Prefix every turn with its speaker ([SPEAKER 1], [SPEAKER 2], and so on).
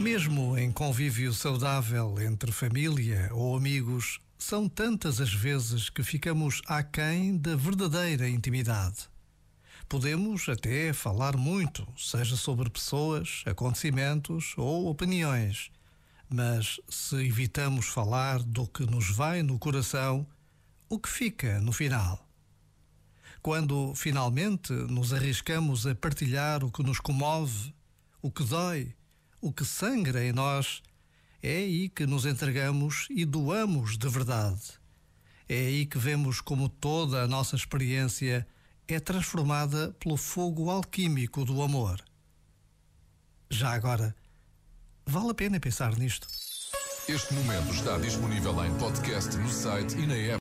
[SPEAKER 1] Mesmo em convívio saudável entre família ou amigos, são tantas as vezes que ficamos aquém da verdadeira intimidade. Podemos até falar muito, seja sobre pessoas, acontecimentos ou opiniões, mas se evitamos falar do que nos vai no coração, o que fica no final? Quando finalmente nos arriscamos a partilhar o que nos comove, o que dói, o que sangra em nós, é aí que nos entregamos e doamos de verdade. É aí que vemos como toda a nossa experiência é transformada pelo fogo alquímico do amor. Já agora, vale a pena pensar nisto.
[SPEAKER 2] Este momento está disponível em podcast no site e na app.